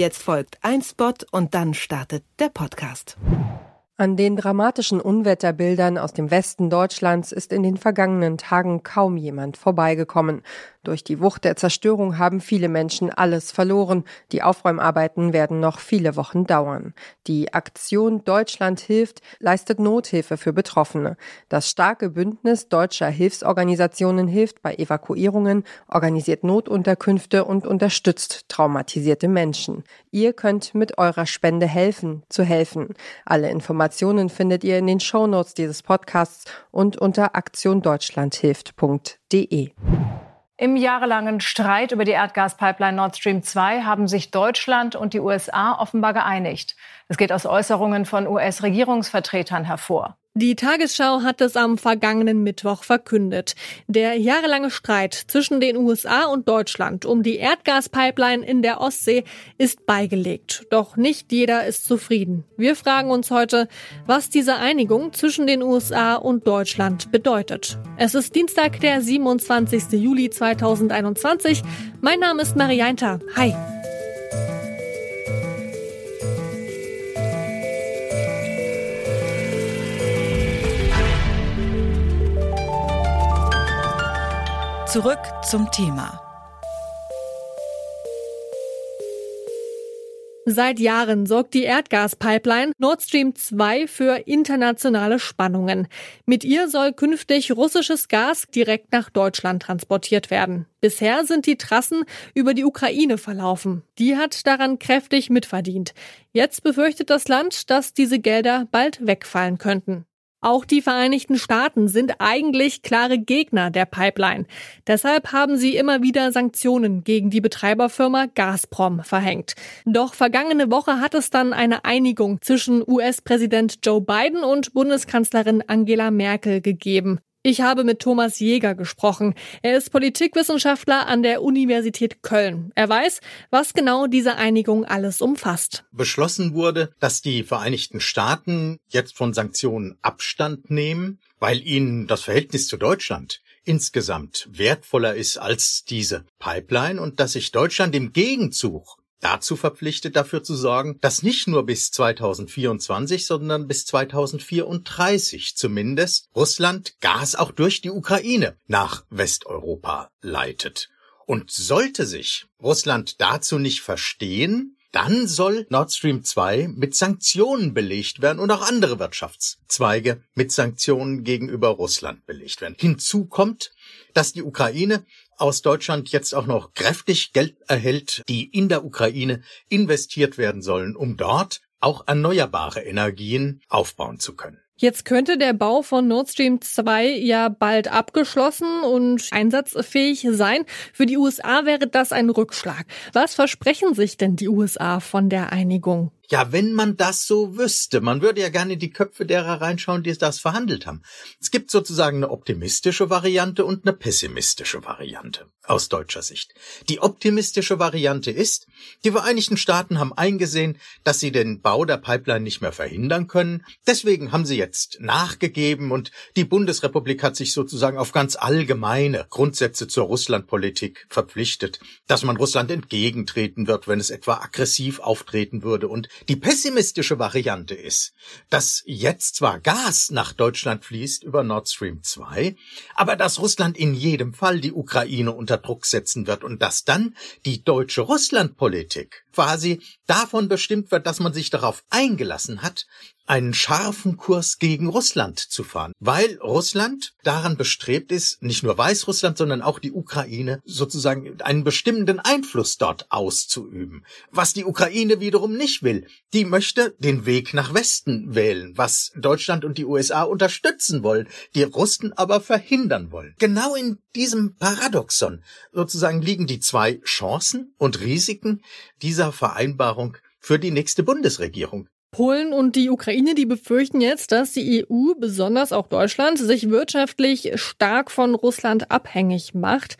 Jetzt folgt ein Spot und dann startet der Podcast. An den dramatischen Unwetterbildern aus dem Westen Deutschlands ist in den vergangenen Tagen kaum jemand vorbeigekommen. Durch die Wucht der Zerstörung haben viele Menschen alles verloren. Die Aufräumarbeiten werden noch viele Wochen dauern. Die Aktion Deutschland hilft leistet Nothilfe für Betroffene. Das starke Bündnis deutscher Hilfsorganisationen hilft bei Evakuierungen, organisiert Notunterkünfte und unterstützt traumatisierte Menschen. Ihr könnt mit eurer Spende helfen, zu helfen. Alle Informationen findet ihr in den Shownotes dieses Podcasts und unter aktiondeutschlandhilft.de. Im jahrelangen Streit über die Erdgaspipeline Nord Stream 2 haben sich Deutschland und die USA offenbar geeinigt. Das geht aus Äußerungen von US-Regierungsvertretern hervor. Die Tagesschau hat es am vergangenen Mittwoch verkündet. Der jahrelange Streit zwischen den USA und Deutschland um die Erdgaspipeline in der Ostsee ist beigelegt. Doch nicht jeder ist zufrieden. Wir fragen uns heute, was diese Einigung zwischen den USA und Deutschland bedeutet. Es ist Dienstag, der 27. Juli 2021. Mein Name ist Marianta. Hi. Zurück zum Thema. Seit Jahren sorgt die Erdgaspipeline Nord Stream 2 für internationale Spannungen. Mit ihr soll künftig russisches Gas direkt nach Deutschland transportiert werden. Bisher sind die Trassen über die Ukraine verlaufen. Die hat daran kräftig mitverdient. Jetzt befürchtet das Land, dass diese Gelder bald wegfallen könnten. Auch die Vereinigten Staaten sind eigentlich klare Gegner der Pipeline. Deshalb haben sie immer wieder Sanktionen gegen die Betreiberfirma Gazprom verhängt. Doch vergangene Woche hat es dann eine Einigung zwischen US-Präsident Joe Biden und Bundeskanzlerin Angela Merkel gegeben. Ich habe mit Thomas Jäger gesprochen. Er ist Politikwissenschaftler an der Universität Köln. Er weiß, was genau diese Einigung alles umfasst. Beschlossen wurde, dass die Vereinigten Staaten jetzt von Sanktionen Abstand nehmen, weil ihnen das Verhältnis zu Deutschland insgesamt wertvoller ist als diese Pipeline und dass sich Deutschland im Gegenzug dazu verpflichtet, dafür zu sorgen, dass nicht nur bis 2024, sondern bis 2034 zumindest Russland Gas auch durch die Ukraine nach Westeuropa leitet. Und sollte sich Russland dazu nicht verstehen, dann soll Nord Stream 2 mit Sanktionen belegt werden und auch andere Wirtschaftszweige mit Sanktionen gegenüber Russland belegt werden. Hinzu kommt, dass die Ukraine aus Deutschland jetzt auch noch kräftig Geld erhält, die in der Ukraine investiert werden sollen, um dort auch erneuerbare Energien aufbauen zu können. Jetzt könnte der Bau von Nord Stream 2 ja bald abgeschlossen und einsatzfähig sein. Für die USA wäre das ein Rückschlag. Was versprechen sich denn die USA von der Einigung? Ja, wenn man das so wüsste, man würde ja gerne die Köpfe derer reinschauen, die das verhandelt haben. Es gibt sozusagen eine optimistische Variante und eine pessimistische Variante aus deutscher Sicht. Die optimistische Variante ist, die Vereinigten Staaten haben eingesehen, dass sie den Bau der Pipeline nicht mehr verhindern können. Deswegen haben sie jetzt nachgegeben und die Bundesrepublik hat sich sozusagen auf ganz allgemeine Grundsätze zur Russlandpolitik verpflichtet, dass man Russland entgegentreten wird, wenn es etwa aggressiv auftreten würde und die pessimistische Variante ist, dass jetzt zwar Gas nach Deutschland fließt über Nord Stream 2, aber dass Russland in jedem Fall die Ukraine unter Druck setzen wird und dass dann die deutsche Russlandpolitik quasi davon bestimmt wird, dass man sich darauf eingelassen hat, einen scharfen Kurs gegen Russland zu fahren, weil Russland daran bestrebt ist, nicht nur Weißrussland, sondern auch die Ukraine sozusagen einen bestimmenden Einfluss dort auszuüben. Was die Ukraine wiederum nicht will, die möchte den Weg nach Westen wählen, was Deutschland und die USA unterstützen wollen, die Russen aber verhindern wollen. Genau in diesem Paradoxon sozusagen liegen die zwei Chancen und Risiken dieser Vereinbarung für die nächste Bundesregierung. Polen und die Ukraine, die befürchten jetzt, dass die EU, besonders auch Deutschland, sich wirtschaftlich stark von Russland abhängig macht.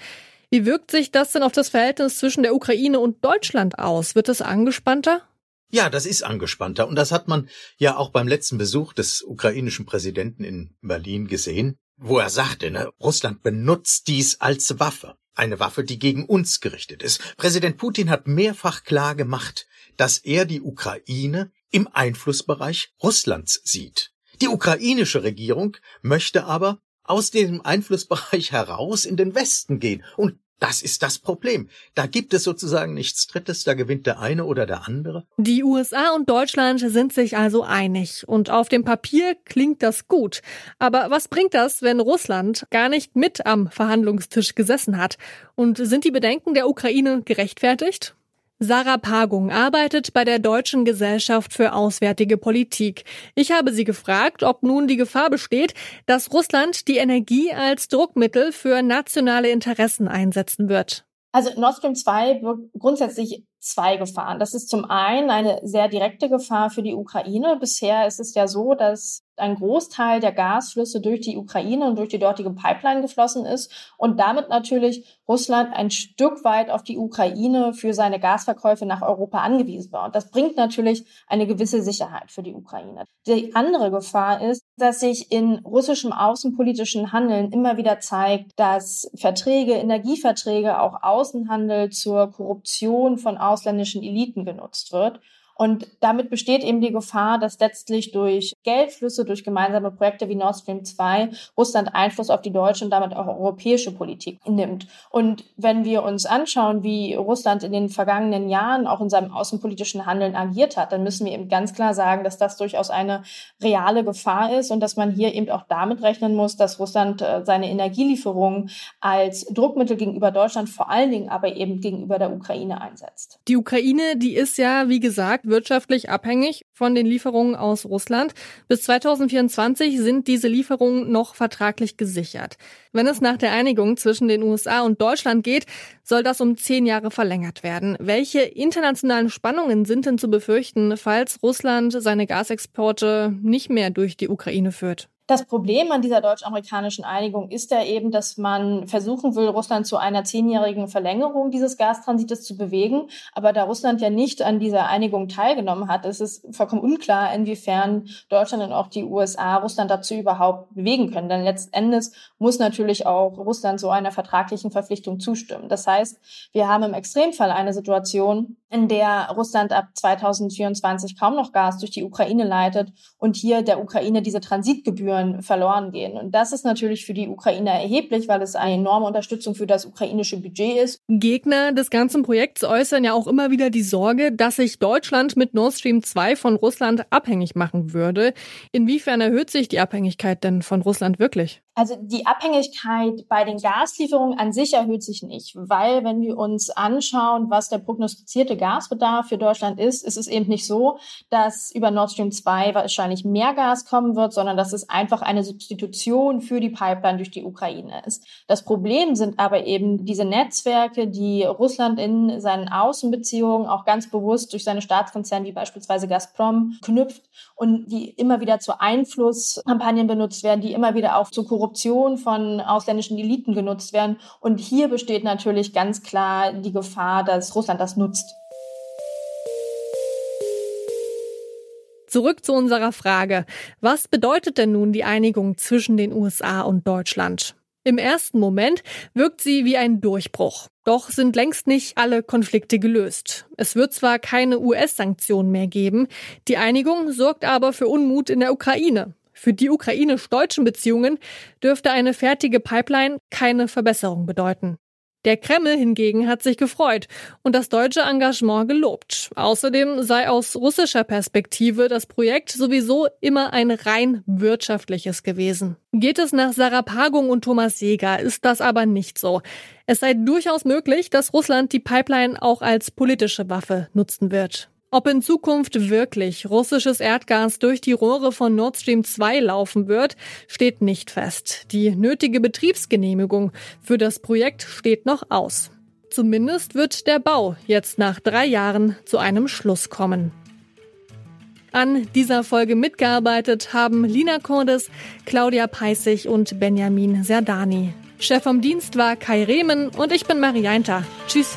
Wie wirkt sich das denn auf das Verhältnis zwischen der Ukraine und Deutschland aus? Wird es angespannter? Ja, das ist angespannter. Und das hat man ja auch beim letzten Besuch des ukrainischen Präsidenten in Berlin gesehen, wo er sagte, ne, Russland benutzt dies als Waffe. Eine Waffe, die gegen uns gerichtet ist. Präsident Putin hat mehrfach klar gemacht, dass er die Ukraine im Einflussbereich Russlands sieht. Die ukrainische Regierung möchte aber aus dem Einflussbereich heraus in den Westen gehen. Und das ist das Problem. Da gibt es sozusagen nichts Drittes, da gewinnt der eine oder der andere. Die USA und Deutschland sind sich also einig. Und auf dem Papier klingt das gut. Aber was bringt das, wenn Russland gar nicht mit am Verhandlungstisch gesessen hat? Und sind die Bedenken der Ukraine gerechtfertigt? Sarah Pagung arbeitet bei der Deutschen Gesellschaft für Auswärtige Politik. Ich habe sie gefragt, ob nun die Gefahr besteht, dass Russland die Energie als Druckmittel für nationale Interessen einsetzen wird. Also Nord Stream 2 wirkt grundsätzlich zwei Gefahren. Das ist zum einen eine sehr direkte Gefahr für die Ukraine. Bisher ist es ja so, dass ein Großteil der Gasflüsse durch die Ukraine und durch die dortige Pipeline geflossen ist und damit natürlich Russland ein Stück weit auf die Ukraine für seine Gasverkäufe nach Europa angewiesen war. Und das bringt natürlich eine gewisse Sicherheit für die Ukraine. Die andere Gefahr ist, dass sich in russischem außenpolitischen Handeln immer wieder zeigt, dass Verträge, Energieverträge, auch Außenhandel zur Korruption von ausländischen Eliten genutzt wird. Und damit besteht eben die Gefahr, dass letztlich durch Geldflüsse, durch gemeinsame Projekte wie Nord Stream 2 Russland Einfluss auf die deutsche und damit auch europäische Politik nimmt. Und wenn wir uns anschauen, wie Russland in den vergangenen Jahren auch in seinem außenpolitischen Handeln agiert hat, dann müssen wir eben ganz klar sagen, dass das durchaus eine reale Gefahr ist und dass man hier eben auch damit rechnen muss, dass Russland äh, seine Energielieferungen als Druckmittel gegenüber Deutschland, vor allen Dingen aber eben gegenüber der Ukraine einsetzt. Die Ukraine, die ist ja, wie gesagt, wirtschaftlich abhängig von den Lieferungen aus Russland. Bis 2024 sind diese Lieferungen noch vertraglich gesichert. Wenn es nach der Einigung zwischen den USA und Deutschland geht, soll das um zehn Jahre verlängert werden. Welche internationalen Spannungen sind denn zu befürchten, falls Russland seine Gasexporte nicht mehr durch die Ukraine führt? Das Problem an dieser deutsch-amerikanischen Einigung ist ja eben, dass man versuchen will, Russland zu einer zehnjährigen Verlängerung dieses Gastransites zu bewegen. Aber da Russland ja nicht an dieser Einigung teilgenommen hat, ist es vollkommen unklar, inwiefern Deutschland und auch die USA Russland dazu überhaupt bewegen können. Denn letztendlich muss natürlich auch Russland so einer vertraglichen Verpflichtung zustimmen. Das heißt, wir haben im Extremfall eine Situation, in der Russland ab 2024 kaum noch Gas durch die Ukraine leitet und hier der Ukraine diese Transitgebühren verloren gehen. Und das ist natürlich für die Ukraine erheblich, weil es eine enorme Unterstützung für das ukrainische Budget ist. Gegner des ganzen Projekts äußern ja auch immer wieder die Sorge, dass sich Deutschland mit Nord Stream 2 von Russland abhängig machen würde. Inwiefern erhöht sich die Abhängigkeit denn von Russland wirklich? Also die Abhängigkeit bei den Gaslieferungen an sich erhöht sich nicht, weil wenn wir uns anschauen, was der prognostizierte Gasbedarf für Deutschland ist, ist es eben nicht so, dass über Nord Stream 2 wahrscheinlich mehr Gas kommen wird, sondern dass es einfach eine Substitution für die Pipeline durch die Ukraine ist. Das Problem sind aber eben diese Netzwerke, die Russland in seinen Außenbeziehungen auch ganz bewusst durch seine Staatskonzerne wie beispielsweise Gazprom knüpft und die immer wieder zu Einflusskampagnen benutzt werden, die immer wieder auch zu Korruption Korruption von ausländischen Eliten genutzt werden. Und hier besteht natürlich ganz klar die Gefahr, dass Russland das nutzt. Zurück zu unserer Frage. Was bedeutet denn nun die Einigung zwischen den USA und Deutschland? Im ersten Moment wirkt sie wie ein Durchbruch. Doch sind längst nicht alle Konflikte gelöst. Es wird zwar keine US-Sanktionen mehr geben, die Einigung sorgt aber für Unmut in der Ukraine. Für die ukrainisch-deutschen Beziehungen dürfte eine fertige Pipeline keine Verbesserung bedeuten. Der Kreml hingegen hat sich gefreut und das deutsche Engagement gelobt. Außerdem sei aus russischer Perspektive das Projekt sowieso immer ein rein wirtschaftliches gewesen. Geht es nach Sarah Pagung und Thomas Jäger, ist das aber nicht so. Es sei durchaus möglich, dass Russland die Pipeline auch als politische Waffe nutzen wird. Ob in Zukunft wirklich russisches Erdgas durch die Rohre von Nord Stream 2 laufen wird, steht nicht fest. Die nötige Betriebsgenehmigung für das Projekt steht noch aus. Zumindest wird der Bau jetzt nach drei Jahren zu einem Schluss kommen. An dieser Folge mitgearbeitet haben Lina Cordes, Claudia Peissig und Benjamin Serdani. Chef vom Dienst war Kai Rehmen und ich bin Marianta. Tschüss.